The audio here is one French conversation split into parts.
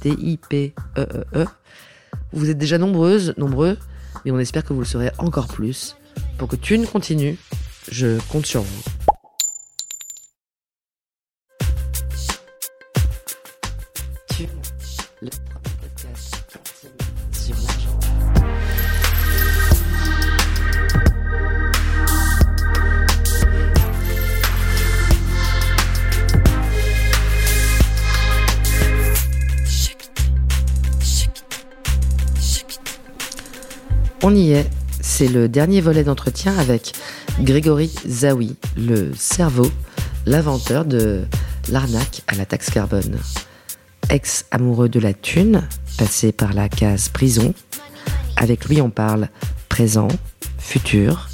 T-I-P-E-E-E. Vous êtes déjà nombreuses, nombreux, mais on espère que vous le serez encore plus. Pour que Thune continue, je compte sur vous. On y est. C'est le dernier volet d'entretien avec Grégory Zawi, le cerveau, l'inventeur de l'arnaque à la taxe carbone. Ex-amoureux de la thune, passé par la case prison. Avec lui, on parle présent, futur.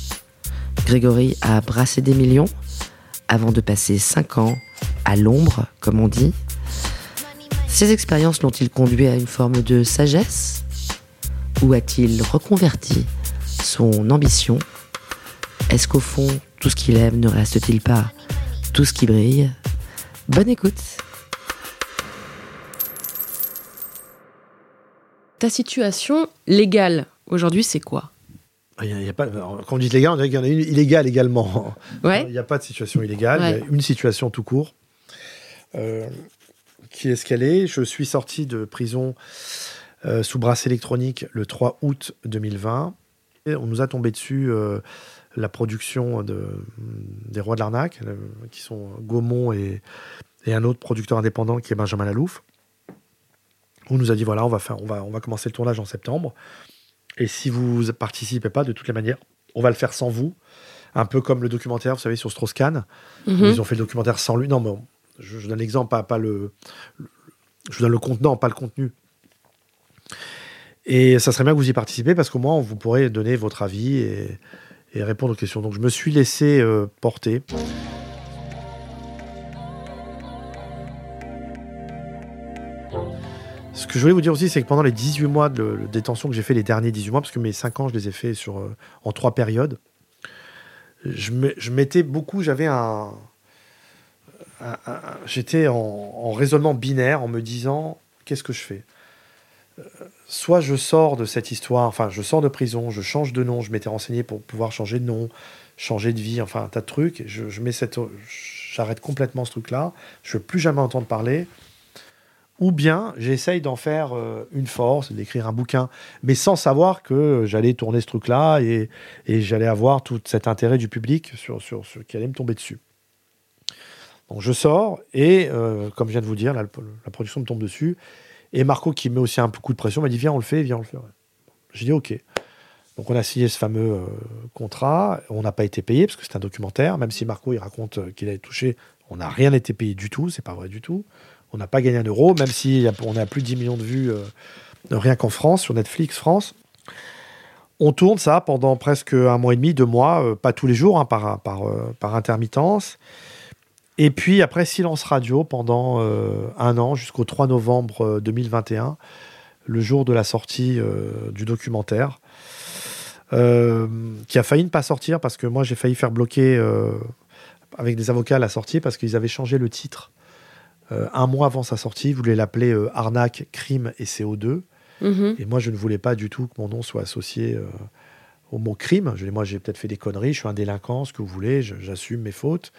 Grégory a brassé des millions avant de passer 5 ans à l'ombre, comme on dit. Ces expériences l'ont-il conduit à une forme de sagesse? Ou a-t-il reconverti son ambition Est-ce qu'au fond, tout ce qu'il aime ne reste-t-il pas tout ce qui brille Bonne écoute Ta situation légale aujourd'hui, c'est quoi? Il y a- il y a pas, quand on dit légal, on dirait qu'il y en a une illégale également. Ouais. Il n'y a pas de situation illégale, Ouais. il y a une situation tout court. euh, qui est ce qu'elle est. Je suis sorti de prison euh, sous brasse électronique le 3 août 2020. Et on nous a tombé dessus euh, la production de, des Rois de l'Arnaque, euh, qui sont Gaumont et, et un autre producteur indépendant qui est Benjamin Lalouf. On nous a dit voilà, on va, faire, on, va, on va commencer le tournage en septembre. Et si vous participez pas, de toutes les manières, on va le faire sans vous. Un peu comme le documentaire, vous savez, sur Strauss-Kahn. Mhm. Ils ont fait le documentaire sans lui. Non, mais on- je, je donne l'exemple, pas, pas le, le- Je donne le contenant, pas le contenu. Et ça serait bien que vous y participez parce qu'au moins, vous pourrez donner votre avis et, répondre aux questions. Donc, je me suis laissé euh, porter. Ce que je voulais vous dire aussi, c'est que pendant les 18 mois de, détention que j'ai fait, les derniers 18 mois, parce que mes 5 ans, je les ai fait euh, en trois périodes, je me- je m'étais beaucoup, j'avais un, j'étais en, en raisonnement binaire en me disant qu'est-ce que je fais? Soit je sors de cette histoire, enfin je sors de prison, je change de nom, je m'étais renseigné pour pouvoir changer de nom, changer de vie, enfin un tas de trucs. Je, mets cette, j'arrête complètement ce truc-là. Je veux plus jamais entendre parler. Ou bien j'essaye d'en faire euh, une force, d'écrire un bouquin, mais sans savoir que j'allais tourner ce truc-là et, j'allais avoir tout cet intérêt du public sur, ce qui allait me tomber dessus. Donc je sors et, euh, comme je viens de vous dire, la production me tombe dessus. Et Marco, qui met aussi un coup de pression, m'a dit Viens, on le fait, viens, on le fait. J'ai dit Ok. Donc on a signé ce fameux euh, contrat. On n'a pas été payé parce que c'est un documentaire. Même si Marco il raconte euh, qu'il a touché, on n'a rien été payé du tout. C'est pas vrai du tout. On n'a pas gagné un euro, même si a- on a plus de 10 millions de vues euh, rien qu'en France, sur Netflix France. On tourne ça pendant presque un mois et demi, deux mois, euh, pas tous les jours, hein, euh, par intermittence. Et puis après, silence radio pendant euh, un an, jusqu'au 3 novembre euh, 2021, le jour de la sortie euh, du documentaire, euh, qui a failli ne pas sortir parce que moi j'ai failli faire bloquer euh, avec des avocats la sortie parce qu'ils avaient changé le titre euh, un mois avant sa sortie. Ils voulaient l'appeler euh, Arnaque, Crime et CO2. Mhm. Et moi, je ne voulais pas du tout que mon nom soit associé euh, au mot crime. Je dis, moi, j'ai peut-être fait des conneries, je suis un délinquant, ce que vous voulez, j'assume mes fautes.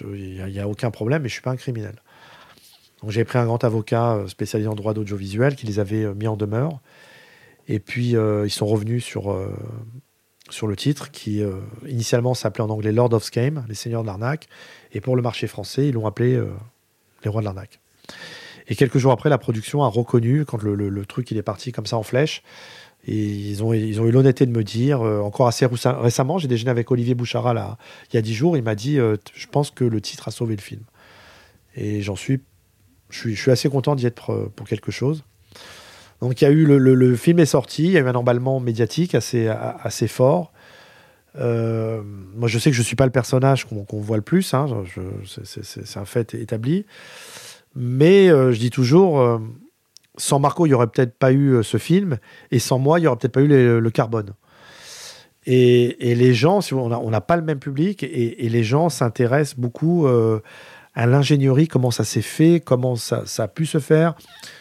Il n'y a, aucun problème, mais je ne suis pas un criminel. Donc j'ai pris un grand avocat euh, spécialisé en droit d'audiovisuel qui les avait euh, mis en demeure. Et puis euh, ils sont revenus sur, sur le titre qui initialement s'appelait en anglais Lord of Scam, les seigneurs de l'arnaque. Et pour le marché français, ils l'ont appelé les rois de l'arnaque. Et quelques jours après, la production a reconnu, quand le, le, truc il est parti comme ça en flèche, et ils ont, eu l'honnêteté de me dire, encore assez récemment, j'ai déjeuné avec Olivier Bouchara là, il y a dix jours, il m'a dit, je pense que le titre a sauvé le film. Et j'en suis je suis, assez content d'y être euh, pour quelque chose. Donc il y a eu le, film est sorti, il y a eu un emballement médiatique assez, fort. Euh, moi je sais que je ne suis pas le personnage qu'on voit le plus, hein, c'est un fait établi. Mais euh, je dis toujours, sans Marco, il n'y aurait peut-être pas eu ce film, et sans moi, il n'y aurait peut-être pas eu le carbone. Et, les gens, on n'a pas le même public, et, les gens s'intéressent beaucoup à l'ingénierie, comment ça s'est fait, comment ça, a pu se faire.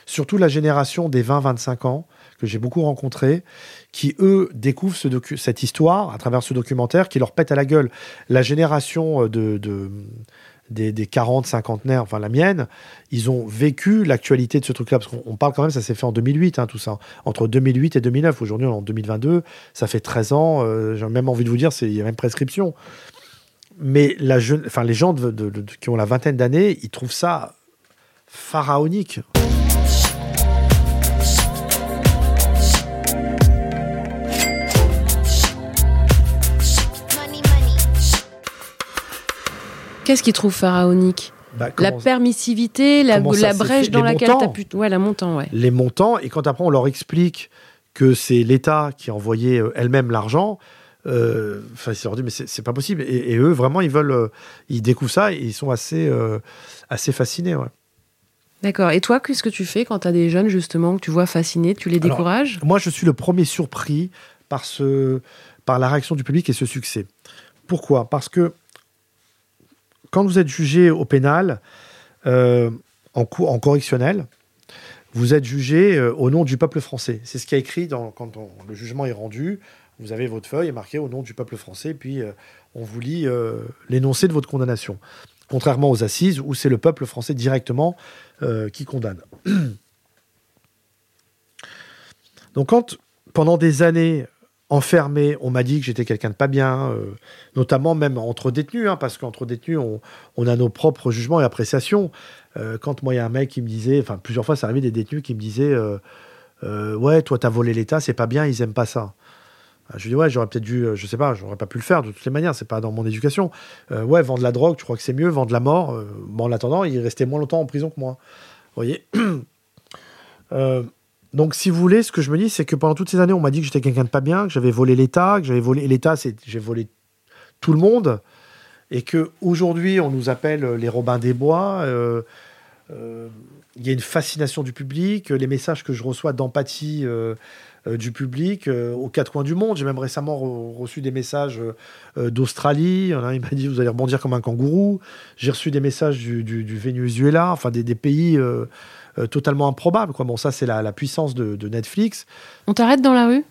Surtout la génération des 20-25 ans, que j'ai beaucoup rencontré, qui, eux, découvrent cette histoire à travers ce documentaire qui leur pète à la gueule. La génération de, des, des, 40, 50 enfin la mienne, ils ont vécu l'actualité de ce truc-là, parce qu'on parle quand même, ça s'est fait en 2008, hein, tout ça, entre 2008 et 2009. Aujourd'hui, en 2022, ça fait 13 ans, euh, j'ai même envie de vous dire, il y a même prescription mais la jeune, les gens qui ont la vingtaine d'années, ils trouvent ça pharaonique. Qu'est-ce qu'ils trouvent pharaonique bah, la permissivité, la, brèche dans laquelle tu as pu. Ouais, la montant, ouais. Les montants, et quand après on leur explique que c'est l'État qui a envoyé euh, elle-même l'argent, euh, enfin, ils dit, mais c'est pas possible. Et, eux, vraiment, ils veulent, euh, ils découvrent ça et ils sont assez, euh, assez fascinés. Ouais. D'accord. Et toi, qu'est-ce que tu fais quand tu as des jeunes, justement, que tu vois fascinés Tu les décourages? Moi, je suis le premier surpris par, ce, par la réaction du public et ce succès. Pourquoi? Parce que quand vous êtes jugé au pénal, en, en correctionnel, vous êtes jugé au nom du peuple français. C'est ce qui a écrit dans, quand le jugement est rendu vous avez votre feuille marquée au nom du peuple français, puis euh, on vous lit euh, l'énoncé de votre condamnation. Contrairement aux assises, où c'est le peuple français directement euh, qui condamne. Donc quand, pendant des années, enfermé, on m'a dit que j'étais quelqu'un de pas bien, notamment même entre détenus, hein, parce qu'entre détenus, on, a nos propres jugements et appréciations. quand moi, il y a un mec qui me disait, enfin plusieurs fois, ça arrivait des détenus qui me disaient, ouais, toi, t'as volé l'État, c'est pas bien, ils aiment pas ça. Ah, je lui dis, ouais, j'aurais peut-être dû, euh, je sais pas, j'aurais pas pu le faire de toutes les manières, c'est pas dans mon éducation. Euh, ouais, vendre la drogue, tu crois que c'est mieux, vendre la mort. Euh, bon, en attendant, il restait moins longtemps en prison que moi. Voyez Donc, si vous voulez, ce que je me dis, c'est que pendant toutes ces années, on m'a dit que j'étais quelqu'un de pas bien, que j'avais volé l'État, que j'avais volé. L'État, c'est j'ai volé tout le monde. Et que aujourd'hui, on nous appelle les Robins des Bois. Il y a une fascination du public. Les messages que je reçois d'empathie euh, du public euh, aux quatre coins du monde. J'ai même récemment reçu des messages euh, d'Australie. il m'a dit vous allez rebondir comme un kangourou. J'ai reçu des messages du, Venezuela, enfin des, pays totalement improbables. Quoi. Bon, ça c'est la, puissance de, Netflix. On t'arrête dans la rue?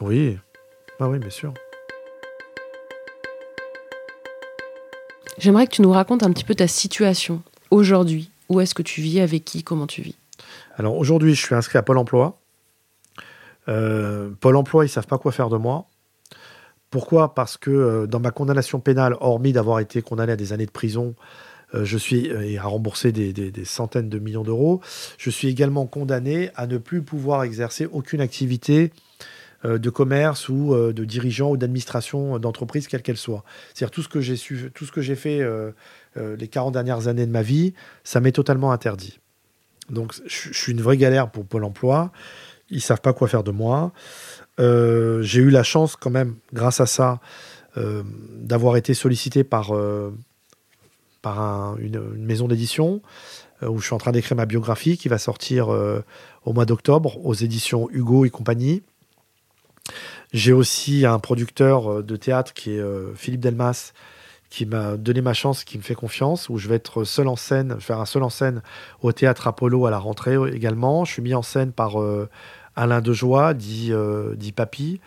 Oui, ah oui, bien sûr. J'aimerais que tu nous racontes un petit peu ta situation aujourd'hui. Où est-ce que tu vis? Avec qui? Comment tu vis? Alors aujourd'hui, je suis inscrit à Pôle Emploi. Euh, Pôle emploi, ils savent pas quoi faire de moi. Pourquoi? Parce que euh, dans ma condamnation pénale, hormis d'avoir été condamné à des années de prison, euh, je suis et à rembourser des, centaines de millions d'euros, je suis également condamné à ne plus pouvoir exercer aucune activité de commerce ou de dirigeant ou d'administration d'entreprise, quelle qu'elle soit. C'est-à-dire tout ce que j'ai su, tout ce que j'ai fait les 40 dernières années de ma vie, ça m'est totalement interdit. Donc je suis une vraie galère pour Pôle Emploi ils savent pas quoi faire de moi. Euh, j'ai eu la chance quand même, grâce à ça, euh, d'avoir été sollicité par, euh, par une, maison d'édition où je suis en train d'écrire ma biographie qui va sortir au mois d'octobre aux éditions Hugo et compagnie. J'ai aussi un producteur de théâtre qui est Philippe Delmas, qui m'a donné ma chance, qui me fait confiance, où je vais être seul en scène, faire un seul en scène au théâtre Apollo à la rentrée également. Je suis mis en scène par Alain Dejoie, dit, euh, dit Papy,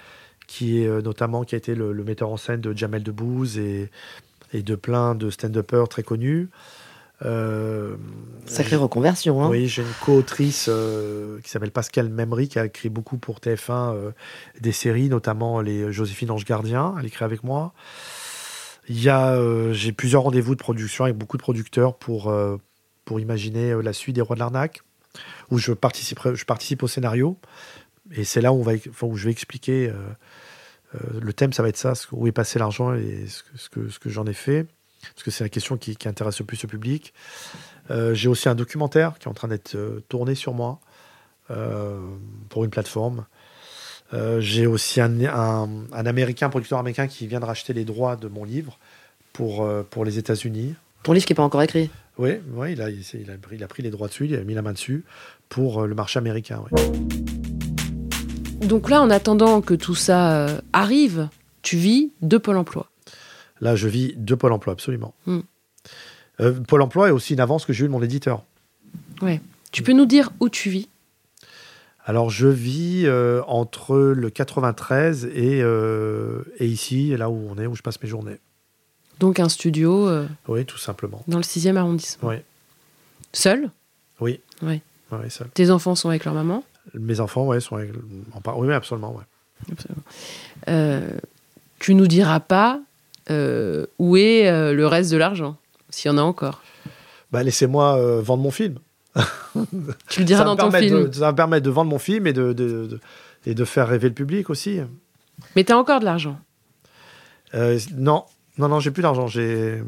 qui est notamment qui a été le, metteur en scène de Jamel Debbouze et, et de plein de stand-uppers très connus. Euh, Sacrée reconversion. Hein. Oui, j'ai une co-autrice euh, qui s'appelle Pascal Memry, qui a écrit beaucoup pour TF1 euh, des séries, notamment les Joséphine Ange Gardien. Elle écrit avec moi. Il y a, j'ai plusieurs rendez-vous de production avec beaucoup de producteurs pour, pour imaginer la suite des Rois de l'arnaque, où je participe, je participe au scénario. Et c'est là où, on va, où je vais expliquer. Le thème, ça va être ça, où est passé l'argent et ce que, ce que j'en ai fait parce que c'est la question qui, intéresse le plus le public. Euh, j'ai aussi un documentaire qui est en train d'être euh, tourné sur moi euh, pour une plateforme. j'ai aussi un, un, américain, producteur américain, qui vient de racheter les droits de mon livre pour, pour les États-Unis. Ton livre qui n'est pas encore écrit Oui, ouais, il, a, il, a, il, a, pris les droits dessus, il a mis la main dessus pour le marché américain. Donc là, en attendant que tout ça arrive, tu vis de Pôle emploi Là, je vis de Pôle emploi, absolument. Hmm. Euh, Pôle emploi est aussi une avance que j'ai eue de mon éditeur. Ouais. Tu peux nous dire où tu vis? Alors, je vis euh, entre le 93 et, euh, et ici, là où on est, où je passe mes journées. Donc, un studio Oui, tout simplement. Dans le 6e arrondissement Oui. Seul? Oui. Oui. oui seul. Tes enfants sont avec leur maman? Mes enfants, oui, sont avec. Oui, absolument, ouais. absolument. tu nous diras pas euh, où est euh, le reste de l'argent, s'il y en a encore? Bah, Laissez-moi euh, vendre mon film. tu le diras dans ton film. ça va me permettre de vendre mon film et de, et de faire rêver le public aussi. Mais tu as encore de l'argent? Non, non, non, j'ai plus d'argent. J'ai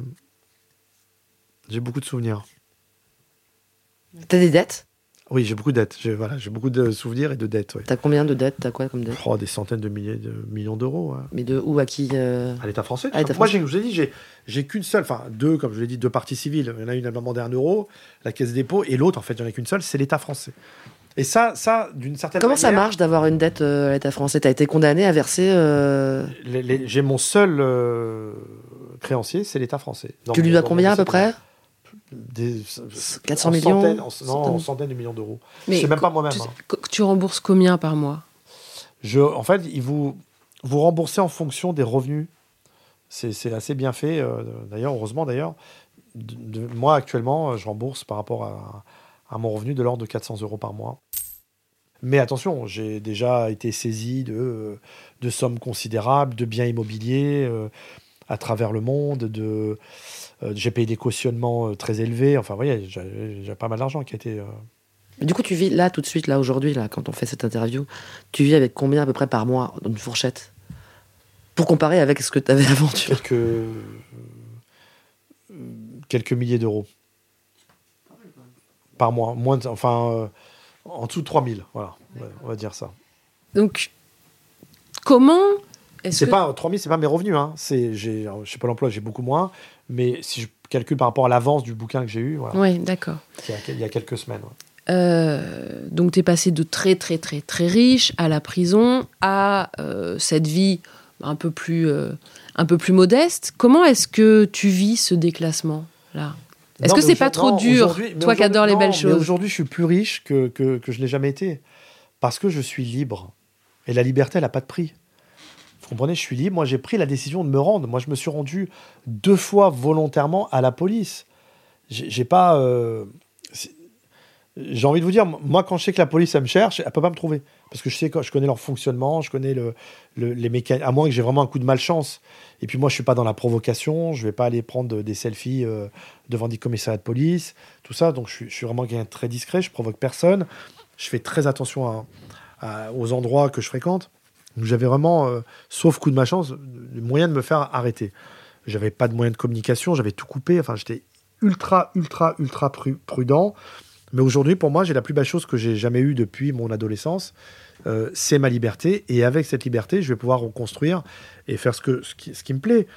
j'ai beaucoup de souvenirs. T'as des dettes? Oui, j'ai beaucoup de dettes. J'ai voilà, beaucoup de souvenirs et de dettes. T'as combien de dettes? T'as quoi comme dettes? Oh, Des centaines de milliers de millions d'euros. Mais de où? À qui euh? À l'État français. Moi, je vous ai dit, j'ai qu'une seule, enfin deux, comme je l'ai dit, deux parties civiles. Il y en a une à demander un euro, la Caisse des dépôts, et l'autre, en fait, il n'y en a qu'une seule, c'est l'État français. Et ça, ça d'une certaine Comment ça marche d'avoir une dette euh, à l'État français? T'as été condamné à verser euh, J'ai mon seul créancier, c'est l'État français. tu lui dois combien à peu près? Des, 400 millions centaines, Non, centaines de millions d'euros. C'est même pas moi-même. Tu, hein. tu, rembourses combien par mois? Je, En fait, vous, vous remboursez en fonction des revenus. C'est assez bien fait, euh, d'ailleurs, heureusement d'ailleurs. moi, actuellement, je rembourse par rapport à, à mon revenu de l'ordre de 400 euros par mois. Mais attention, j'ai déjà été saisi de, de sommes considérables, de biens immobiliers euh, à travers le monde, de euh, j'ai payé des cautionnements euh, très élevés. Enfin, vous voyez, j'ai pas mal d'argent qui a été. Euh, du coup, tu vis là, tout de suite, là, aujourd'hui, là, quand on fait cette interview, tu vis avec combien à peu près par mois dans une fourchette? Pour comparer avec ce que tu avais avant Quelques. quelques milliers d'euros. Par mois. Moins enfin, en dessous de 3000. Voilà, on va dire ça. Donc, comment c'est que... pas 3000, c'est pas mes revenus. Hein. C'est, j'ai, je sais pas l'emploi, j'ai beaucoup moins. Mais si je calcule par rapport à l'avance du bouquin que j'ai eu, voilà. Oui, d'accord. Il y a, quelques semaines. Euh, donc tu es passé de très très très très riche à la prison à euh, cette vie un peu plus euh, un peu plus modeste. Comment est-ce que tu vis ce déclassement là? Est-ce que c'est pas trop dur, toi qui adores les belles choses? Aujourd'hui, je suis plus riche que, que, que je n'ai jamais été parce que je suis libre et la liberté, elle n'a pas de prix comprenez, je suis libre. Moi, j'ai pris la décision de me rendre. Moi, je me suis rendu deux fois volontairement à la police. J'ai pas. Euh, j'ai envie de vous dire, moi, quand je sais que la police, elle me cherche, elle peut pas me trouver. Parce que je sais, je connais leur fonctionnement, je connais le, les mécaniques. À moins que j'ai vraiment un coup de malchance. Et puis, moi, je suis pas dans la provocation. Je vais pas aller prendre des selfies euh, devant des commissariats de police, tout ça. Donc, je suis vraiment quelqu'un très discret. Je provoque personne. Je fais très attention aux endroits que je fréquente. J'avais vraiment, euh, sauf coup de ma chance, le moyen de me faire arrêter. J'avais pas de moyen de communication, j'avais tout coupé. Enfin, j'étais ultra, ultra, ultra prudent. Mais aujourd'hui, pour moi, j'ai la plus belle chose que j'ai jamais eue depuis mon adolescence. Euh, c'est ma liberté. Et avec cette liberté, je vais pouvoir reconstruire et faire ce, que, ce, qui, ce qui me plaît.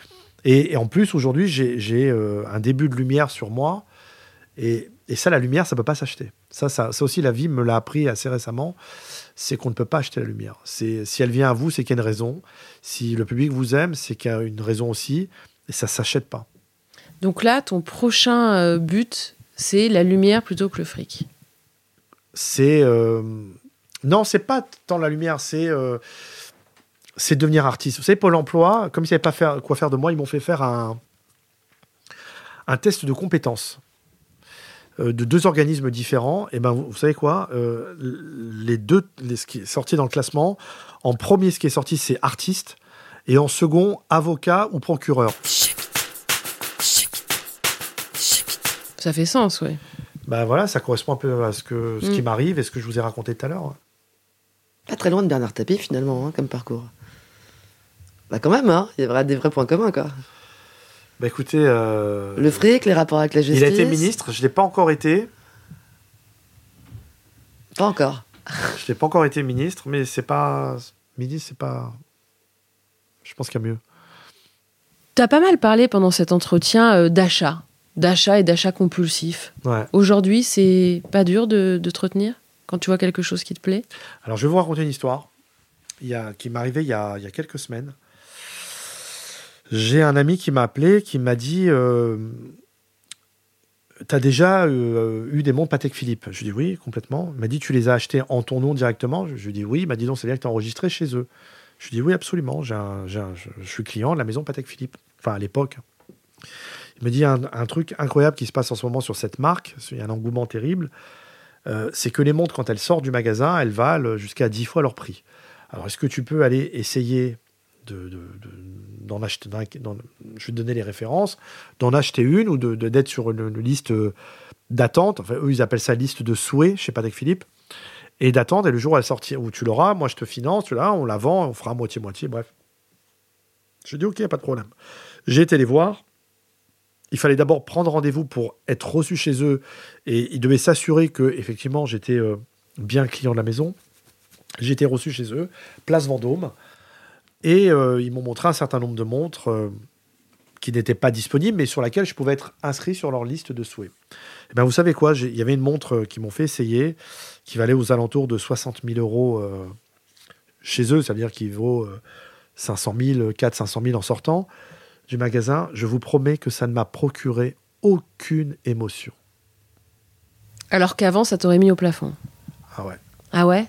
Et, en plus, aujourd'hui, j'ai euh, un début de lumière sur moi. Et, et ça, la lumière, ça peut pas s'acheter. Ça, ça, ça aussi, la vie me l'a appris assez récemment c'est qu'on ne peut pas acheter la lumière. C'est si elle vient à vous, c'est qu'il y a une raison. Si le public vous aime, c'est qu'il y a une raison aussi, et ça s'achète pas. Donc là, ton prochain euh, but, c'est la lumière plutôt que le fric. C'est euh... non, c'est pas tant la lumière, c'est euh, c'est devenir artiste. Vous savez, Pôle emploi, comme ils ne savaient pas faire, quoi faire de moi, ils m'ont fait faire un, un test de compétences de deux organismes différents. Et ben, vous, vous savez quoi Euh, Les deux, les, ce qui est sorti dans le classement, en premier, ce qui est sorti, c'est artiste, et en second, avocat ou procureur. Ça fait sens, oui. Ben voilà, ça correspond un peu à ce, que, ce qui Mm. m'arrive et ce que je vous ai raconté tout à l'heure. Pas très loin de Bernard Tapie, finalement, hein, comme parcours. Bah, quand même, hein. Il y a des vrais points communs, quoi. Bah écoutez, euh, Le fric, les rapports avec la justice. il a été ministre, je ne l'ai pas encore été. Pas encore. Je n'ai pas encore été ministre, mais c'est pas. Ministre, c'est pas. Je pense qu'il y a mieux. T'as pas mal parlé pendant cet entretien euh, d'achat, d'achat et d'achat compulsif. Ouais. Aujourd'hui, c'est pas dur de, de te retenir quand tu vois quelque chose qui te plaît? Alors, je vais vous raconter une histoire il y a, qui m'est arrivée il y a, il y a quelques semaines. J'ai un ami qui m'a appelé, qui m'a dit euh, T'as déjà euh, eu des montres Patek Philippe? Je lui dit Oui, complètement. Il m'a dit Tu les as achetés en ton nom directement? Je lui ai dit Oui. Il m'a dit Non, c'est bien que tu enregistré chez eux. Je lui dit Oui, absolument. Je, suis client de la maison Patek Philippe. Enfin, à l'époque. Il me dit un, truc incroyable qui se passe en ce moment sur cette marque. Il y a un engouement terrible. Euh, c'est que les montres, quand elles sortent du magasin, elles valent jusqu'à 10 fois leur prix. Alors, est-ce que tu peux aller essayer de- d'en acheter Je vais te donner les références, d'en acheter une ou de, de- d'être sur une, liste euh, d'attente. Enfin, eux, ils appellent ça liste de souhait chez Patek Philippe. Et d'attendre, et le jour où elle sortir, où tu l'auras, moi je te finance, tu l'as, on la vend, on fera moitié-moitié, bref. Je dis ok, pas de problème. J'ai été les voir. Il fallait d'abord prendre rendez-vous pour être reçu chez eux et ils devaient s'assurer que effectivement j'étais euh, bien client de la maison. J'ai été reçu chez eux, place Vendôme, et euh, ils m'ont montré un certain nombre de montres euh, qui n'étaient pas disponibles, mais sur laquelle je pouvais être inscrit sur leur liste de souhaits. Eh ben, vous savez quoi Il y avait une montre euh, qui m'ont fait essayer, qui valait aux alentours de 60 000 euros euh, chez eux, c'est-à-dire qui vaut euh, 500 000, 4 500 000 en sortant du magasin. Je vous promets que ça ne m'a procuré aucune émotion. Alors qu'avant, ça t'aurait mis au plafond. Ah ouais. Ah ouais?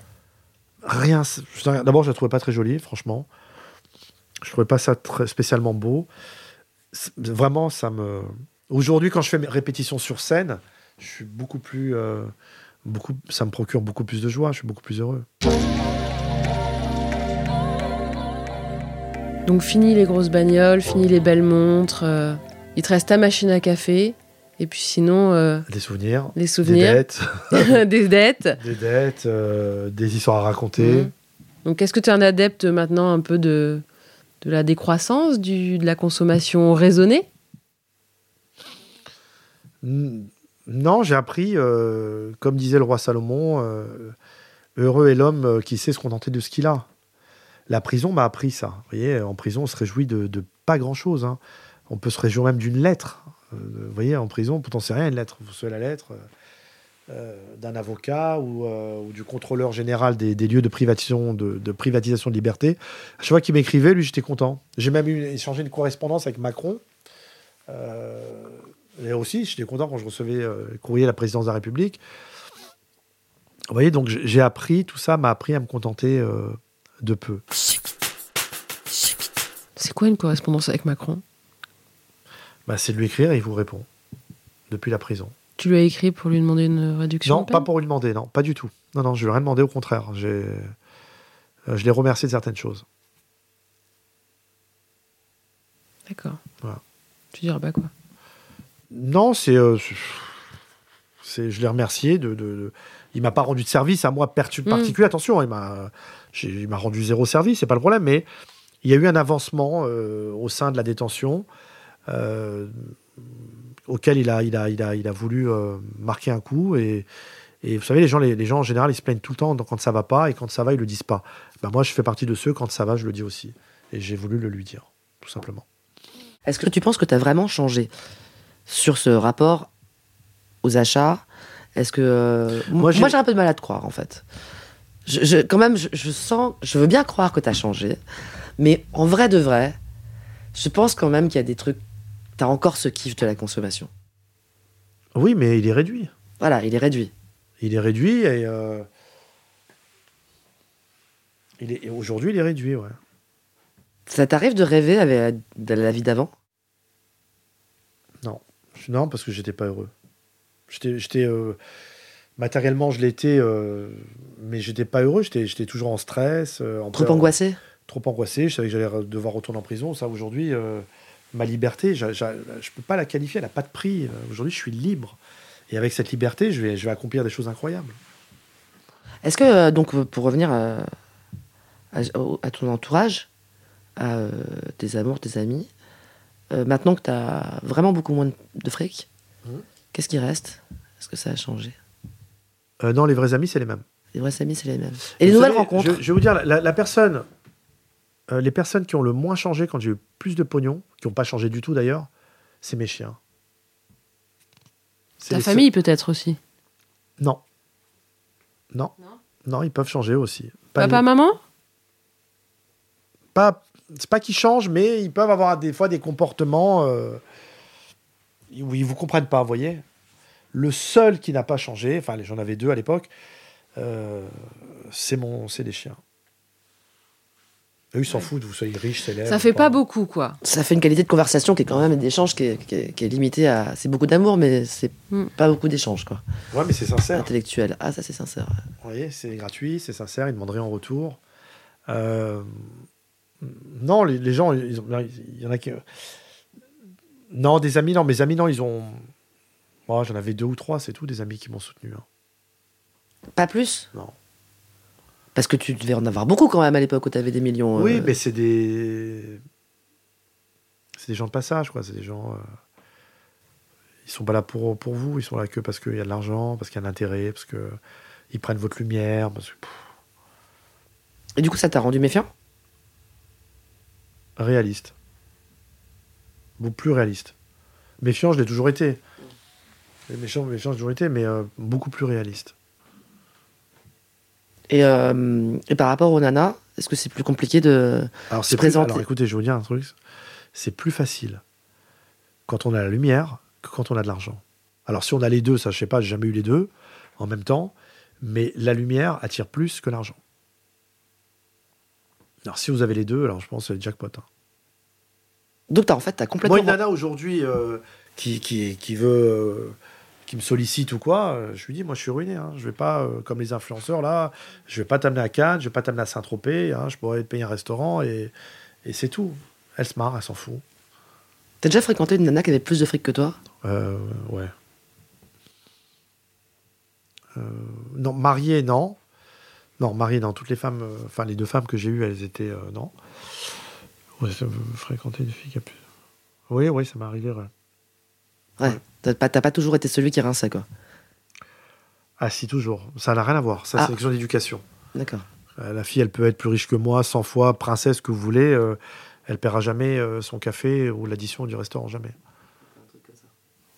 Rien. D'abord, je la trouvais pas très jolie, franchement. Je trouvais pas ça très spécialement beau. Vraiment, ça me. Aujourd'hui, quand je fais mes répétitions sur scène, je suis beaucoup plus. euh, beaucoup, ça me procure beaucoup plus de joie. Je suis beaucoup plus heureux. Donc fini les grosses bagnoles, fini les belles montres. euh, il te reste ta machine à café. Et puis sinon, euh, Des souvenirs, des souvenirs, dettes, des dettes. des dettes, des histoires à raconter. Mhm. Donc est-ce que tu es un adepte maintenant un peu de, de la décroissance, du, de la consommation raisonnée Non, j'ai appris, euh, comme disait le roi Salomon, euh, heureux est l'homme euh, qui sait se contenter de ce qu'il a. La prison m'a appris ça. Vous voyez, en prison, on se réjouit de, pas grand-chose. hein. On peut se réjouir même d'une lettre. Vous voyez, en prison, pourtant c'est rien une lettre. Vous recevez la lettre d'un avocat ou, euh, ou du contrôleur général des, des lieux de privatisation de, de privatisation de liberté. À chaque fois qu'il m'écrivait, lui, j'étais content. J'ai même eu échangé une correspondance avec Macron. Euh, et aussi, j'étais content quand je recevais euh, le courrier de la présidence de la République. Vous voyez, donc j'ai j'ai appris, tout ça m'a appris à me contenter euh, de peu. C'est quoi une correspondance avec Macron? Bah, c'est de lui écrire et il vous répond. Depuis la prison. Tu lui as écrit pour lui demander une réduction Non, pas pour lui demander, non, pas du tout. Non, non, je lui ai rien demandé, au contraire. J'ai, euh, je l'ai remercié de certaines choses. D'accord. Voilà. Tu diras pas quoi? Non, c'est, euh, c'est- c'est, je l'ai remercié de, de, de- il m'a pas rendu de service à moi pertu- Mm. particulier. Attention, il m'a, j'ai- il m'a rendu zéro service, c'est pas le problème, mais il y a eu un avancement euh, au sein de la détention euh, auquel il a, il a, il a, il a voulu euh, marquer un coup et et vous savez, les gens, les, les gens en général, ils se plaignent tout le temps quand ça va pas, et quand ça va, ils le disent pas. Ben, moi, je fais partie de ceux, quand ça va, je le dis aussi. Et j'ai voulu le lui dire, tout simplement. Est-ce que tu penses que tu as vraiment changé sur ce rapport aux achats? Est-ce que. euh, Moi, j'ai- j'ai un peu de mal à te croire, en fait. Je, je- quand même, je, je sens. Je veux bien croire que tu as changé. Mais en vrai de vrai, je pense quand même qu'il y a des trucs. Tu as encore ce kiff de la consommation. Oui, mais il est réduit. Voilà, il est réduit. Il est réduit et, euh, il est, et aujourd'hui, il est réduit, ouais. Ça t'arrive de rêver avec de la vie d'avant? Non. Non, parce que j'étais pas heureux. J'étais. euh, matériellement, je l'étais, euh, mais j'étais pas heureux. J'étais, toujours en stress. euh, en Trop peur- angoissé? Trop angoissé. Je savais que j'allais devoir retourner en prison. Ça, aujourd'hui, ma liberté, je peux pas la qualifier. Elle n'a pas de prix. Euh, Aujourd'hui, je suis libre. Et avec cette liberté, je vais, je vais accomplir des choses incroyables. Est-ce que, euh, donc, euh, pour revenir à, à- au- à ton entourage, à euh, tes amours, tes amis, euh, maintenant que tu as vraiment beaucoup moins de, de fric, Mhm. qu'est-ce qui reste? Est-ce que ça a changé? Euh, non, les vrais amis, c'est les mêmes. Les vrais amis, c'est les mêmes. Et les nouvelles savez, rencontres? je, je vais vous dire, la, la personne, euh, les personnes qui ont le moins changé quand j'ai eu plus de pognon, qui n'ont pas changé du tout d'ailleurs, c'est mes chiens. C'est Ta famille peut-être aussi. Non. Non. Non, ils peuvent changer aussi. Pas Papa, les- maman? Pas, c'est pas qu'ils changent, mais ils peuvent avoir des fois des comportements euh, où ils vous comprennent pas, vous voyez. Le seul qui n'a pas changé, enfin j'en avais deux à l'époque, euh, c'est mon, c'est les chiens. Eux, ils s'en foutent, vous soyez riche, célèbre. Ça fait pas beaucoup, quoi. Ça fait une qualité de conversation qui est quand même d'échange qui qui est- qui est limitée à. C'est beaucoup d'amour, mais c'est Mm. pas beaucoup d'échange, quoi. Ouais, mais c'est sincère. Intellectuel. Ah, ça, c'est sincère. Vous voyez, c'est gratuit, c'est sincère, ils demandent rien en retour. Euh, non, les, les gens, ils ont- il y en a qui. Non, des amis, non, mes amis, non, ils ont. Moi, j'en avais deux ou trois, c'est tout, des amis qui m'ont soutenu. hein. Pas plus? Non. Parce que tu devais en avoir beaucoup quand même à l'époque où tu avais des millions. Oui, euh, mais c'est des. C'est des gens de passage, quoi. C'est des gens. euh, Ils sont pas là pour, pour vous, ils sont là que parce qu'il y a de l'argent, parce qu'il y a un intérêt, parce que ils prennent votre lumière. Parce que, Et du coup, ça t'a rendu méfiant? Réaliste. Beaucoup plus réaliste. Méfiant, je l'ai toujours été. Méfiant, méfiant, j'ai toujours été, mais euh, beaucoup plus réaliste. Et, euh, et par rapport aux nanas, est-ce que c'est plus compliqué de. Alors, Se c'est plus- présenter. alors écoutez, je vais vous dire un truc. C'est plus facile quand on a la lumière que quand on a de l'argent. Alors, si on a les deux, ça, je sais pas, j'ai jamais eu les deux en même temps, mais la lumière attire plus que l'argent. Alors, si vous avez les deux, alors je pense que c'est jackpot. hein. Donc, t'as, en fait, t'as complètement. Moi, une nana aujourd'hui euh, qui, qui, qui veut. euh, qui me sollicite ou quoi, euh, je lui dis, moi je suis ruiné. Hein. Je vais pas, euh, comme les influenceurs là, je vais pas t'amener à Cannes, je vais pas t'amener à Saint-Tropez, hein, je pourrais te payer un restaurant et, et c'est tout. Elle se marre, elle s'en fout. T'as déjà fréquenté une nana qui avait plus de fric que toi? Euh, ouais. Euh, non, mariée, non. Non, mariée, non. Toutes les femmes, enfin les deux femmes que j'ai eues, elles étaient non. Ouais, fréquenter une fille qui a plus. Oui, oui, ça m'est arrivé. ouais. Ouais. T'as, pas, t'as pas toujours été celui qui rinçait, quoi. Ah si, toujours. Ça n'a rien à voir. Ça, Ah. c'est une question d'éducation. D'accord. Euh, La fille, elle peut être plus riche que moi, 100 fois, princesse que vous voulez. euh, elle paiera jamais euh, son café ou l'addition du restaurant, jamais.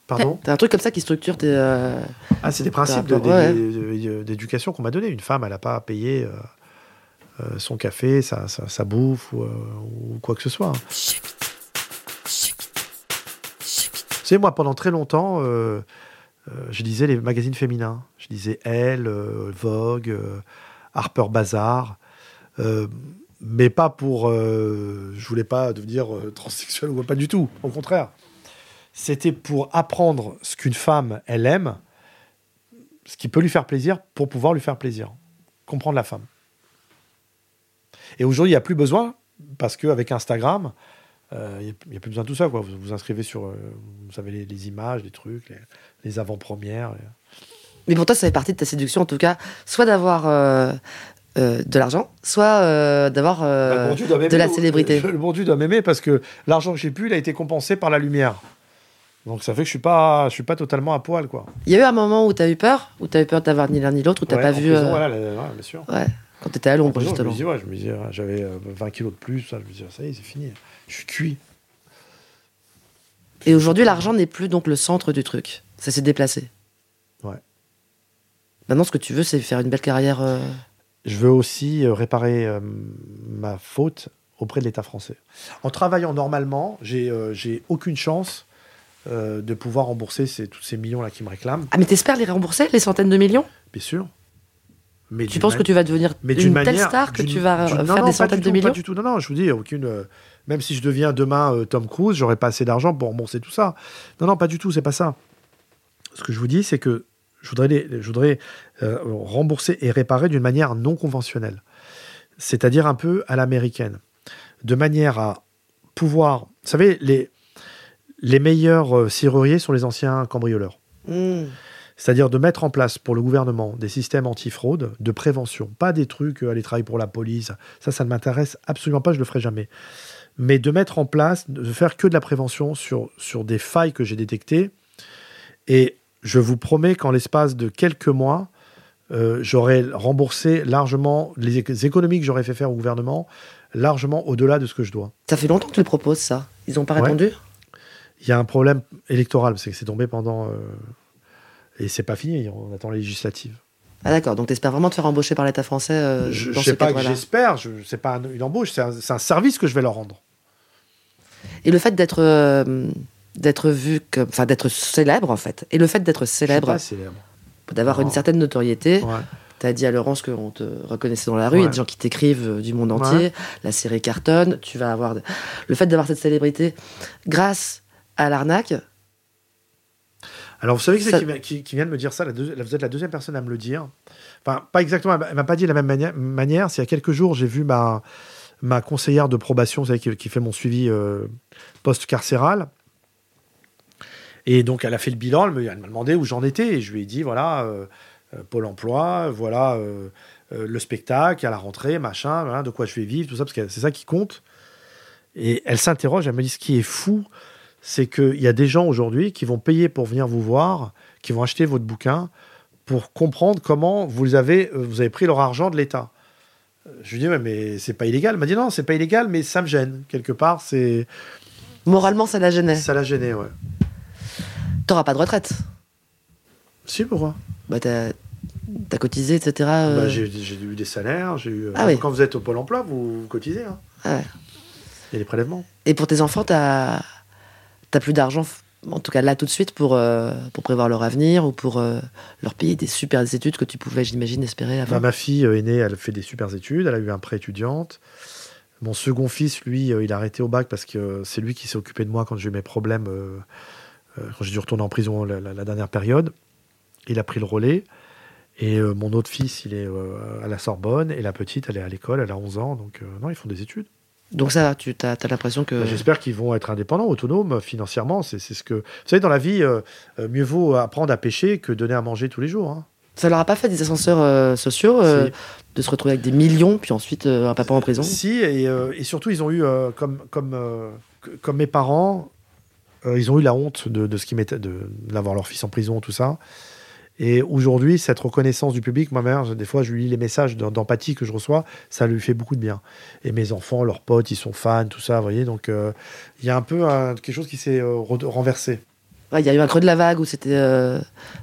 Pardon T'as un truc comme ça qui structure tes. euh, Ah, c'est des principes de- ouais. d'éducation qu'on m'a donné. Une femme, elle n'a pas à payer euh, euh, son café, sa, sa- sa bouffe ou, euh, ou quoi que ce soit. Savez, moi, pendant très longtemps, euh, euh, je lisais les magazines féminins. Je lisais Elle, euh, Vogue, Harper Bazaar. mais pas pour. je voulais pas devenir transsexuel ou pas du tout. Au contraire. C'était pour apprendre ce qu'une femme, elle aime, ce qui peut lui faire plaisir, pour pouvoir lui faire plaisir. Comprendre la femme. Et aujourd'hui, il n'y a plus besoin, parce qu'avec Instagram, euh, il n'y a, plus besoin de tout ça. Quoi. Vous vous inscrivez sur. euh, vous savez, les, les images, les trucs, les, les avant-premières. les- Mais pour toi, ça fait partie de ta séduction, en tout cas, soit d'avoir euh, euh, de l'argent, soit euh, d'avoir euh, Bah, bon de la célébrité. Le bon Dieu doit m'aimer parce que l'argent que j'ai pu, il a été compensé par la lumière. Donc ça fait que je suis pas, je suis pas totalement à poil, quoi. Il y a eu un moment où t'as eu peur, où t'as eu peur d'avoir ni l'un ni l'autre, où t'as Ouais, pas vu. prison, euh, voilà, bien sûr. Ouais, quand t'étais à En l'ombre, prison, je me justement. disais, ouais, je me disais, ouais, j'avais euh, 20 kilos de plus, ça, je me disais, ça y est, c'est fini. Je suis cuit. Et aujourd'hui, l'argent n'est plus donc le centre du truc. Ça s'est déplacé. Ouais. Maintenant, ce que tu veux, c'est faire une belle carrière. euh, Je veux aussi euh, réparer euh, ma faute auprès de l'État français. En travaillant normalement, j'ai euh, aucune chance euh, de pouvoir rembourser ces, tous ces millions-là qui me réclament, Ah, mais t'espères les rembourser, les centaines de millions? Bien sûr. Mais Tu penses que tu vas devenir mais une telle star que tu vas non, faire non, des centaines de millions Pas du tout. Non, non, je vous dis, aucune. euh, même si je deviens demain euh, Tom Cruise, j'aurai pas assez d'argent pour rembourser tout ça. Non, non, pas du tout, c'est pas ça. Ce que je vous dis, c'est que je voudrais, les- je voudrais euh, rembourser et réparer d'une manière non conventionnelle. C'est-à-dire un peu à l'américaine. De manière à pouvoir. Vous savez, les, les meilleurs euh, serruriers sont les anciens cambrioleurs. Hmm. C'est-à-dire de mettre en place pour le gouvernement des systèmes anti-fraude de prévention. Pas des trucs, euh, aller travailler pour la police. Ça, ça ne m'intéresse absolument pas, je le ferai jamais. Mais de mettre en place, de faire que de la prévention sur, sur des failles que j'ai détectées. Et je vous promets qu'en l'espace de quelques mois, euh, j'aurai remboursé largement les éc- économies que j'aurais fait faire au gouvernement, largement au-delà de ce que je dois. Ça fait longtemps que tu le proposes, ça? Ils n'ont pas Ouais. répondu? Il y a un problème électoral, c'est que c'est tombé pendant... euh, et c'est pas fini, on attend les législatives. Ah d'accord, donc tu espères vraiment te faire embaucher par l'État français euh, je dans je sais ce pas que j'espère, je c'est pas un- une embauche, c'est un, service que je vais leur rendre. Et le fait d'être euh, d'être vu comme, enfin d'être célèbre en fait, et le fait d'être célèbre, d'avoir une certaine notoriété. Ouais. T'as dit à Laurence qu'on te reconnaissait dans la rue, il y a des gens qui t'écrivent euh, du monde entier, la série cartonne, tu vas avoir... Le fait d'avoir cette célébrité grâce à l'arnaque, Alors vous savez que c'est Ça- qui, vient- qui- qui vient de me dire ça la deux- Vous êtes la deuxième personne à me le dire. Enfin, pas exactement, elle m'a- pas dit de la même mani- manière. C'est il y a quelques jours, j'ai vu ma, ma conseillère de probation, vous savez, qui, qui fait mon suivi euh, post-carcéral. Et donc, elle a fait le bilan, elle m'a demandé où j'en étais. Et je lui ai dit, voilà, euh, euh, Pôle emploi, voilà euh, le spectacle, à la rentrée, machin, voilà, de quoi je vais vivre, tout ça, parce que c'est ça qui compte. Et elle s'interroge, elle me dit, ce qui est fou, c'est qu'il y a des gens aujourd'hui qui vont payer pour venir vous voir, qui vont acheter votre bouquin pour comprendre comment vous avez, euh, vous avez pris leur argent de l'État. Euh, Je lui dis, ouais, mais c'est pas illégal. Elle m'a dit, non, c'est pas illégal, mais ça me gêne. Quelque part, c'est moralement, ça la gênait. ça l'a gêné, ouais. T'auras pas de retraite. Si, pourquoi? Bah, t'as t'as cotisé, etc. euh, Bah, J'ai eu des salaires, j'ai eu. Ah oui. Quand vous êtes au Pôle emploi, vous, vous cotisez. Hein. ah ouais. Il y a des prélèvements. Et pour tes enfants, t'as t'as plus d'argent, en tout cas là tout de suite, pour, euh, pour prévoir leur avenir ou pour euh, leur payer des super études que tu pouvais, j'imagine, espérer avant. Bah, ma fille euh, aînée, elle fait des super études, elle a eu un prêt étudiante. Mon second fils, lui, euh, il a arrêté au bac parce que euh, c'est lui qui s'est occupé de moi quand j'ai eu mes problèmes, euh, euh, quand j'ai dû retourner en prison la, la- la dernière période. Il a pris le relais. Et euh, mon autre fils, il est euh, à la Sorbonne. Et la petite, elle est à l'école, elle a 11 ans. Donc, euh, non, ils font des études. Donc ça, tu as, l'impression que... Bah, J'espère qu'ils vont être indépendants, autonomes euh, financièrement. C'est ce que. Vous savez, dans la vie, euh, euh, mieux vaut apprendre à pêcher que donner à manger tous les jours. hein. Ça leur a pas fait des ascenseurs euh, sociaux euh, de se retrouver avec des millions, puis ensuite un papa en prison Si, et, et surtout, ils ont eu, comme, comme, comme mes parents, ils ont eu la honte de, de ce qui m'était, d'avoir leur fils en prison, tout ça. Et aujourd'hui, cette reconnaissance du public, ma mère, je- des fois, je lui lis les messages d'em- d'empathie que je reçois, ça lui fait beaucoup de bien. Et mes enfants, leurs potes, ils sont fans, tout ça, vous voyez. Donc, euh, il y a un peu quelque chose qui s'est euh, re- renversé. Ouais, Il y a eu un creux de la vague où c'était euh,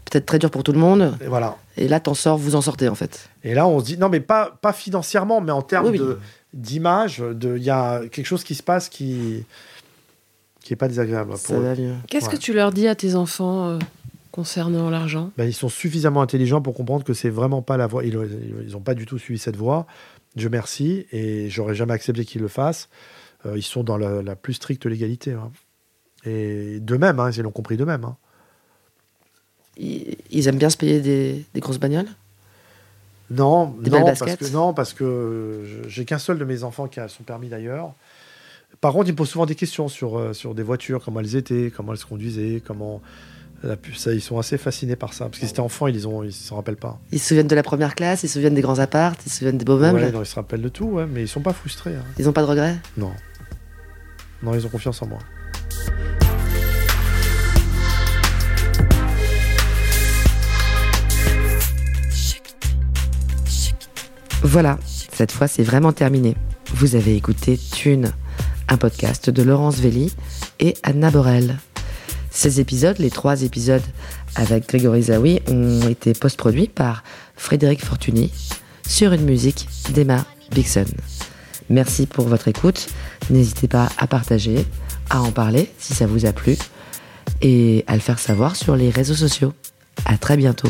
peut-être très dur pour tout le monde, Et voilà. et là, t'en sors, vous en sortez en fait. Et là, on se dit, non, mais pas, pas financièrement, mais en termes Oui, oui. d'image, de- il y a quelque chose qui se passe qui qui est pas désagréable. Ça Pour eux. va mieux. Qu'est-ce Ouais. que tu leur dis à tes enfants euh, concernant l'argent? Ben, ils sont suffisamment intelligents pour comprendre que c'est vraiment pas la voie. Ils n'ont pas du tout suivi cette voie. Dieu merci, et j'aurais jamais accepté qu'ils le fassent. Euh, ils sont dans la, la plus stricte légalité. hein. Et d'eux-mêmes, hein, ils l'ont compris d'eux-mêmes. hein. Ils, ils aiment bien se payer des, des grosses bagnoles? Non, Des non, belles parce baskets? que, non, parce que je- j'ai qu'un seul de mes enfants qui a son permis d'ailleurs. Par contre, ils me posent souvent des questions sur, euh, sur des voitures, comment elles étaient, comment elles se conduisaient, comment. Ça, ils sont assez fascinés par ça. Parce qu'ils étaient enfants, ils ne s'en rappellent pas. Ils se souviennent de la première classe, ils se souviennent des grands apparts, ils se souviennent des beaux meubles. Ouais, non, ils se rappellent de tout, ouais, mais ils sont pas frustrés. hein. Ils n'ont pas de regrets? Non. Non, ils ont confiance en moi. Voilà, cette fois c'est vraiment terminé. Vous avez écouté Thune, un podcast de Laurence Velli et Anna Borel. Ces épisodes, les trois épisodes avec Grégory Zawi, ont été post-produits par Frédéric Fortuny sur une musique d'Emma Bixon. Merci pour votre écoute. N'hésitez pas à partager, à en parler si ça vous a plu et à le faire savoir sur les réseaux sociaux. À très bientôt.